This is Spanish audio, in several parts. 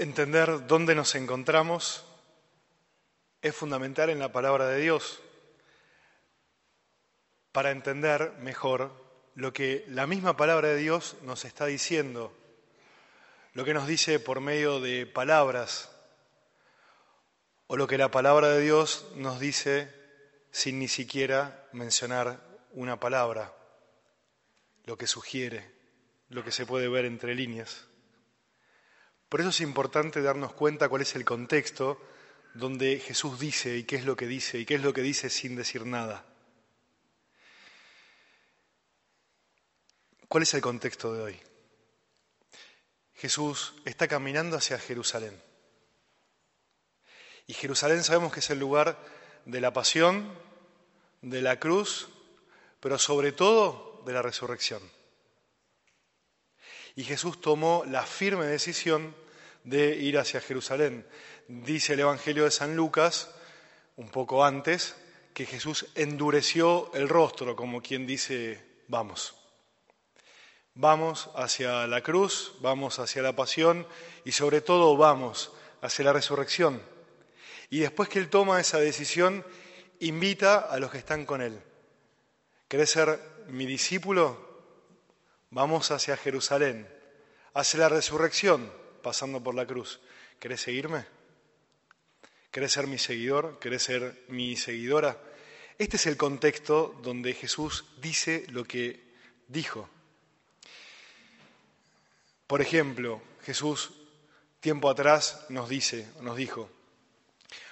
Entender dónde nos encontramos es fundamental en la palabra de Dios para entender mejor lo que la misma palabra de Dios nos está diciendo, lo que nos dice por medio de palabras, o lo que la palabra de Dios nos dice sin ni siquiera mencionar una palabra, lo que sugiere, lo que se puede ver entre líneas. Por eso es importante darnos cuenta cuál es el contexto donde Jesús dice y qué es lo que dice y qué es lo que dice sin decir nada. ¿Cuál es el contexto de hoy? Jesús está caminando hacia Jerusalén. Y Jerusalén sabemos que es el lugar de la pasión, de la cruz, pero sobre todo de la resurrección. Y Jesús tomó la firme decisión de ir hacia Jerusalén. Dice el Evangelio de San Lucas, un poco antes, que Jesús endureció el rostro, como quien dice, vamos. Vamos hacia la cruz, vamos hacia la pasión y sobre todo vamos hacia la resurrección. Y después que Él toma esa decisión, invita a los que están con Él. ¿Querés ser mi discípulo? Vamos hacia Jerusalén, hacia la resurrección, pasando por la cruz. ¿Querés seguirme? ¿Querés ser mi seguidor? ¿Querés ser mi seguidora? Este es el contexto donde Jesús dice lo que dijo. Por ejemplo, Jesús tiempo atrás nos dice, nos dijo,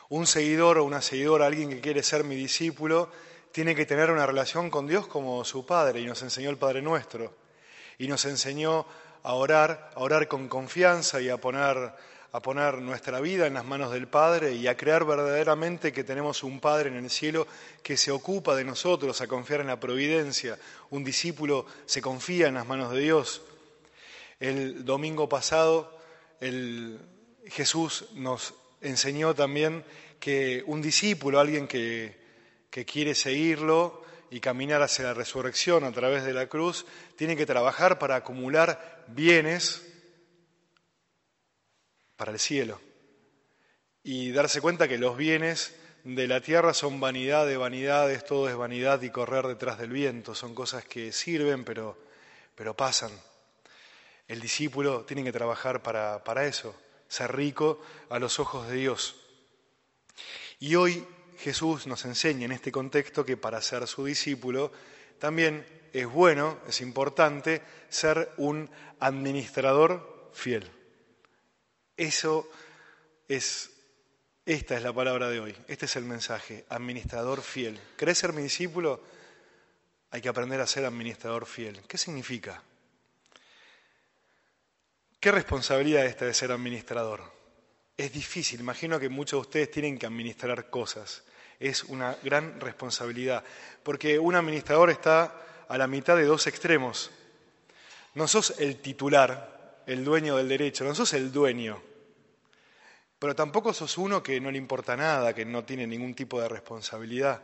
un seguidor o una seguidora, alguien que quiere ser mi discípulo, tiene que tener una relación con Dios como su Padre, y nos enseñó el Padre nuestro, y nos enseñó a orar, a orar con confianza y a poner, a poner nuestra vida en las manos del Padre y a creer verdaderamente que tenemos un Padre en el cielo que se ocupa de nosotros, a confiar en la providencia. Un discípulo se confía en las manos de Dios. El domingo pasado el Jesús nos enseñó también que un discípulo, alguien que, que quiere seguirlo, y caminar hacia la resurrección a través de la cruz, tiene que trabajar para acumular bienes para el cielo y darse cuenta que los bienes de la tierra son vanidad de vanidades, todo es vanidad y correr detrás del viento, son cosas que sirven pero, pero pasan. El discípulo tiene que trabajar para, para eso, ser rico a los ojos de Dios. Y hoy Jesús nos enseña en este contexto que para ser su discípulo también es bueno, es importante ser un administrador fiel. Eso es, esta es la palabra de hoy, este es el mensaje, administrador fiel. ¿Querés ser mi discípulo? Hay que aprender a ser administrador fiel. ¿Qué significa? ¿Qué responsabilidad esta de ser administrador? Es difícil, imagino que muchos de ustedes tienen que administrar cosas. Es una gran responsabilidad, porque un administrador está a la mitad de dos extremos. No sos el titular, el dueño del derecho, no sos el dueño, pero tampoco sos uno que no le importa nada, que no tiene ningún tipo de responsabilidad.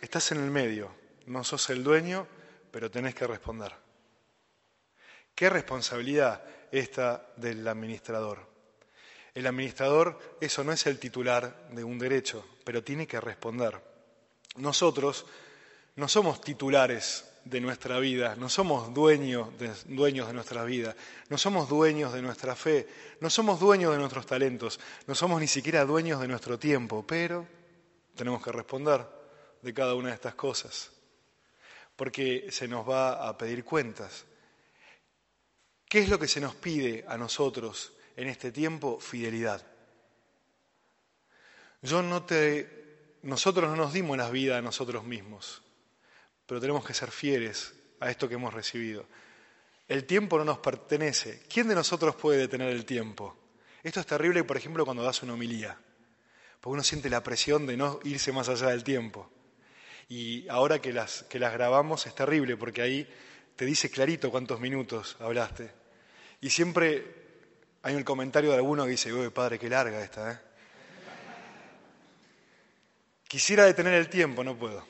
Estás en el medio, no sos el dueño, pero tenés que responder. ¿Qué responsabilidad esta del administrador. El administrador, eso no es el titular de un derecho, pero tiene que responder. Nosotros no somos titulares de nuestra vida, no somos dueños de, dueños de nuestra vida, no somos dueños de nuestra fe, no somos dueños de nuestros talentos, no somos ni siquiera dueños de nuestro tiempo, pero tenemos que responder de cada una de estas cosas, porque se nos va a pedir cuentas. ¿Qué es lo que se nos pide a nosotros en este tiempo? Fidelidad. Yo no te, nosotros no nos dimos la vida a nosotros mismos, pero tenemos que ser fieles a esto que hemos recibido. El tiempo no nos pertenece. ¿Quién de nosotros puede detener el tiempo? Esto es terrible, por ejemplo, cuando das una homilía, porque uno siente la presión de no irse más allá del tiempo. Y ahora que las, que las grabamos es terrible, porque ahí te dice clarito cuántos minutos hablaste. Y siempre hay un comentario de alguno que dice, uy, padre, qué larga esta, ¿eh? Quisiera detener el tiempo, no puedo.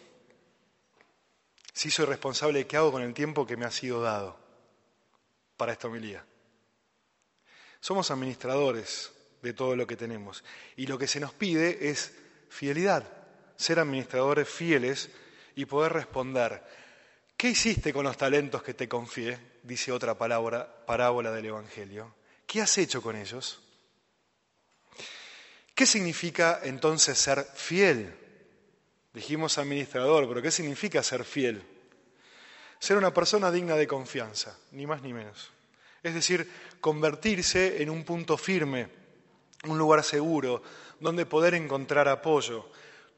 Si soy responsable, ¿qué hago con el tiempo que me ha sido dado para esta homilía? Somos administradores de todo lo que tenemos. Y lo que se nos pide es fidelidad, ser administradores fieles y poder responder, ¿qué hiciste con los talentos que te confié? Dice otra parábola del Evangelio. ¿Qué has hecho con ellos? ¿Qué significa entonces ser fiel? Dijimos administrador, pero ¿qué significa ser fiel? Ser una persona digna de confianza, ni más ni menos. Es decir, convertirse en un punto firme, un lugar seguro, donde poder encontrar apoyo.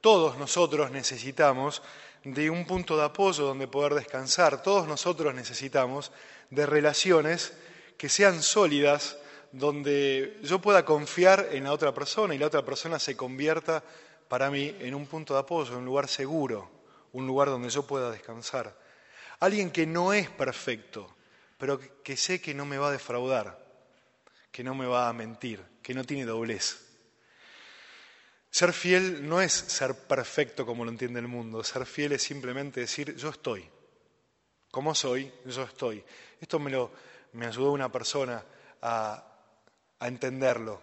Todos nosotros necesitamos de un punto de apoyo donde poder descansar. Todos nosotros necesitamos de relaciones que sean sólidas, donde yo pueda confiar en la otra persona y la otra persona se convierta para mí en un punto de apoyo, un lugar seguro, un lugar donde yo pueda descansar. Alguien que no es perfecto, pero que sé que no me va a defraudar, que no me va a mentir, que no tiene doblez. Ser fiel no es ser perfecto como lo entiende el mundo, ser fiel es simplemente decir yo estoy, como soy, yo estoy. Esto me, lo, me ayudó una persona a, entenderlo.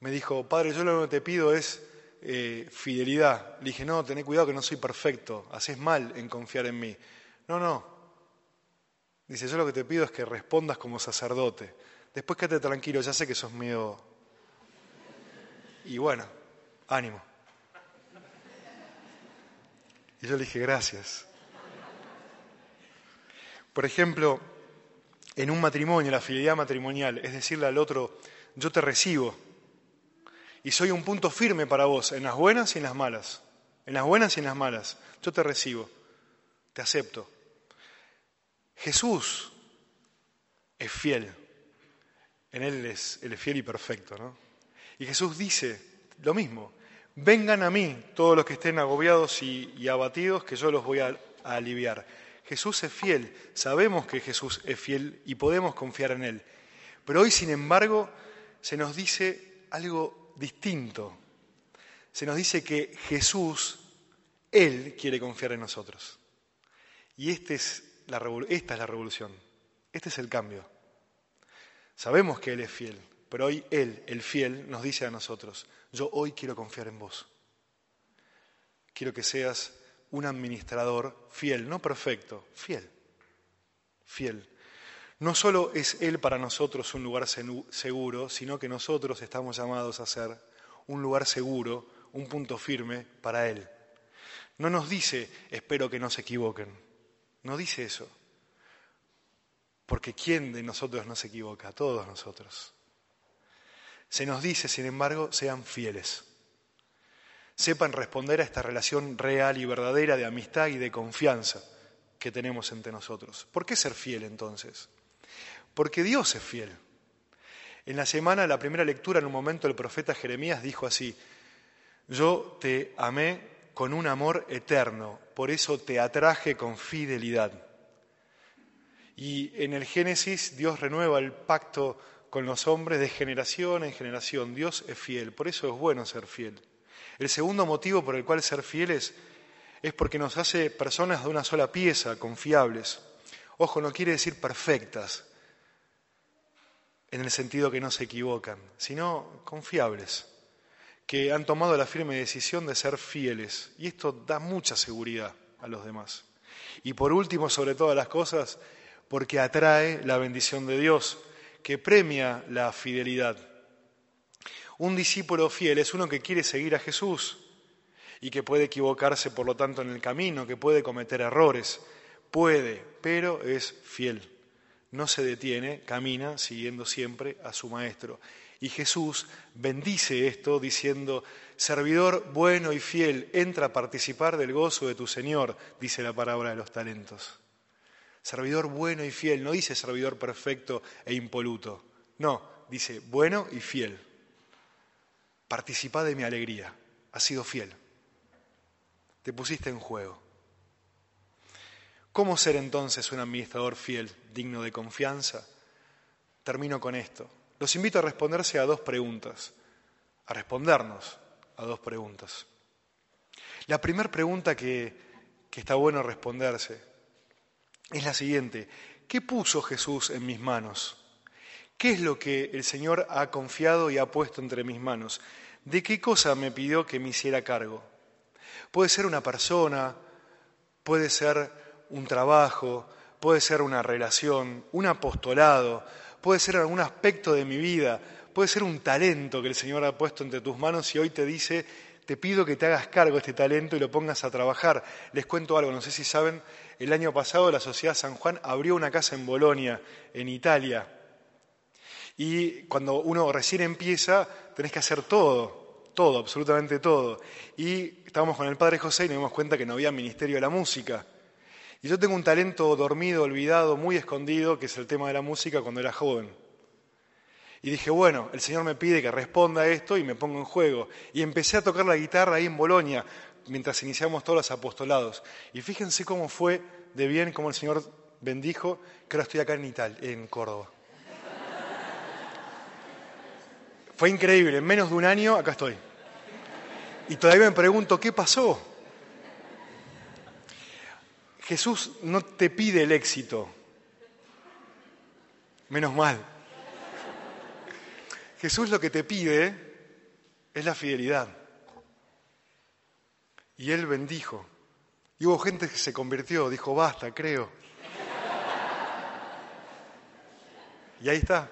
Me dijo, Padre, yo lo que te pido es eh, fidelidad. Le dije, no, tené cuidado que no soy perfecto, haces mal en confiar en mí. No, no. Dice, yo lo que te pido es que respondas como sacerdote. Después quédate tranquilo, ya sé que sos mío. Y bueno, ánimo. Y yo le dije, gracias. Por ejemplo, en un matrimonio, la fidelidad matrimonial, es decirle al otro, yo te recibo y soy un punto firme para vos, en las buenas y en las malas, en las buenas y en las malas, yo te recibo, te acepto. Jesús es fiel, en Él es, Él es fiel y perfecto, ¿no? Y Jesús dice lo mismo, vengan a mí todos los que estén agobiados y, abatidos, que yo los voy a aliviar. Jesús es fiel, sabemos que Jesús es fiel y podemos confiar en Él. Pero hoy, sin embargo, se nos dice algo distinto. Se nos dice que Jesús, Él quiere confiar en nosotros. Y este esta es la revolución, este es el cambio. Sabemos que Él es fiel, pero hoy Él, el fiel, nos dice a nosotros, yo hoy quiero confiar en vos. Quiero que seas un administrador fiel, no perfecto, fiel, fiel. No solo es Él para nosotros un lugar seguro, sino que nosotros estamos llamados a ser un lugar seguro, un punto firme para Él. No nos dice, espero que no se equivoquen, no dice eso. Porque ¿quién de nosotros no se equivoca? Todos nosotros. Se nos dice, sin embargo, sean fieles sepan responder a esta relación real y verdadera de amistad y de confianza que tenemos entre nosotros. ¿Por qué ser fiel entonces? Porque Dios es fiel. En la semana, la primera lectura, en un momento el profeta Jeremías dijo así, yo te amé con un amor eterno, por eso te atraje con fidelidad. Y en el Génesis Dios renueva el pacto con los hombres de generación en generación. Dios es fiel, por eso es bueno ser fiel. El segundo motivo por el cual ser fieles es porque nos hace personas de una sola pieza, confiables. Ojo, no quiere decir perfectas, en el sentido que no se equivocan, sino confiables, que han tomado la firme decisión de ser fieles. Y esto da mucha seguridad a los demás. Y por último, sobre todas las cosas, porque atrae la bendición de Dios, que premia la fidelidad. Un discípulo fiel es uno que quiere seguir a Jesús y que puede equivocarse, por lo tanto, en el camino, que puede cometer errores. Puede, pero es fiel. No se detiene, camina siguiendo siempre a su Maestro. Y Jesús bendice esto diciendo, servidor bueno y fiel, entra a participar del gozo de tu Señor, dice la palabra de los talentos. Servidor bueno y fiel, no dice servidor perfecto e impoluto, no, dice bueno y fiel. Participa de mi alegría. Has sido fiel. Te pusiste en juego. ¿Cómo ser entonces un administrador fiel, digno de confianza? Termino con esto. Los invito a responderse a dos preguntas, a respondernos a dos preguntas. La primera pregunta que, que está bueno responderse es la siguiente. ¿Qué puso Jesús en mis manos? ¿Qué es lo que el Señor ha confiado y ha puesto entre mis manos? ¿De qué cosa me pidió que me hiciera cargo? Puede ser una persona, puede ser un trabajo, puede ser una relación, un apostolado, puede ser algún aspecto de mi vida, puede ser un talento que el Señor ha puesto entre tus manos y hoy te dice, te pido que te hagas cargo de este talento y lo pongas a trabajar. Les cuento algo, no sé si saben, el año pasado la Sociedad San Juan abrió una casa en Bolonia, en Italia, y cuando uno recién empieza, tenés que hacer todo, todo, absolutamente todo. Y estábamos con el padre José y nos dimos cuenta que no había ministerio de la música. Y yo tengo un talento dormido, olvidado, muy escondido, que es el tema de la música cuando era joven. Y dije, bueno, el Señor me pide que responda a esto y me pongo en juego. Y empecé a tocar la guitarra ahí en Bolonia, mientras iniciamos todos los apostolados. Y fíjense cómo fue de bien, cómo el Señor bendijo, que ahora estoy acá en Italia, en Córdoba. Fue increíble, en menos de un año acá estoy. Y todavía me pregunto, ¿qué pasó? Jesús no te pide el éxito, menos mal. Jesús lo que te pide es la fidelidad. Y él bendijo. Y hubo gente que se convirtió, dijo, basta, creo. Y ahí está.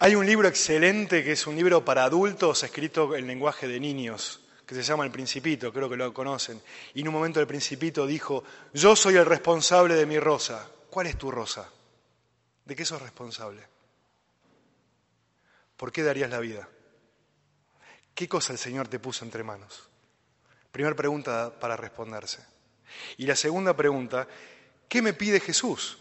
Hay un libro excelente que es un libro para adultos escrito en lenguaje de niños, que se llama El Principito, creo que lo conocen. Y en un momento el Principito dijo, yo soy el responsable de mi rosa. ¿Cuál es tu rosa? ¿De qué sos responsable? ¿Por qué darías la vida? ¿Qué cosa el Señor te puso entre manos? Primera pregunta para responderse. Y la segunda pregunta, ¿qué me pide Jesús?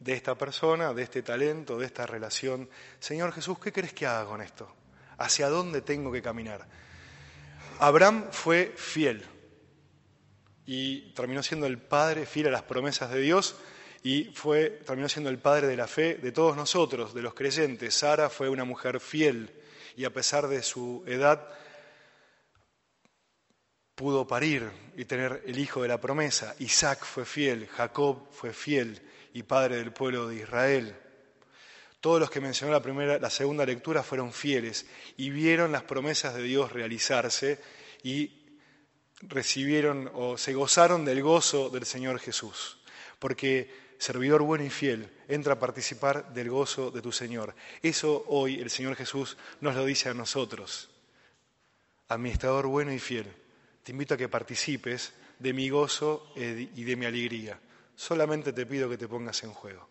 de esta persona, de este talento, de esta relación. Señor Jesús, ¿qué crees que haga con esto? ¿Hacia dónde tengo que caminar? Abraham fue fiel y terminó siendo el padre fiel a las promesas de Dios y fue, terminó siendo el padre de la fe de todos nosotros, de los creyentes. Sara fue una mujer fiel y a pesar de su edad pudo parir y tener el hijo de la promesa. Isaac fue fiel, Jacob fue fiel y padre del pueblo de Israel. Todos los que mencionó la, primera, la segunda lectura fueron fieles y vieron las promesas de Dios realizarse y recibieron o se gozaron del gozo del Señor Jesús. Porque servidor bueno y fiel, entra a participar del gozo de tu Señor. Eso hoy el Señor Jesús nos lo dice a nosotros. Administrador bueno y fiel, te invito a que participes de mi gozo y de mi alegría solamente te pido que te pongas en juego.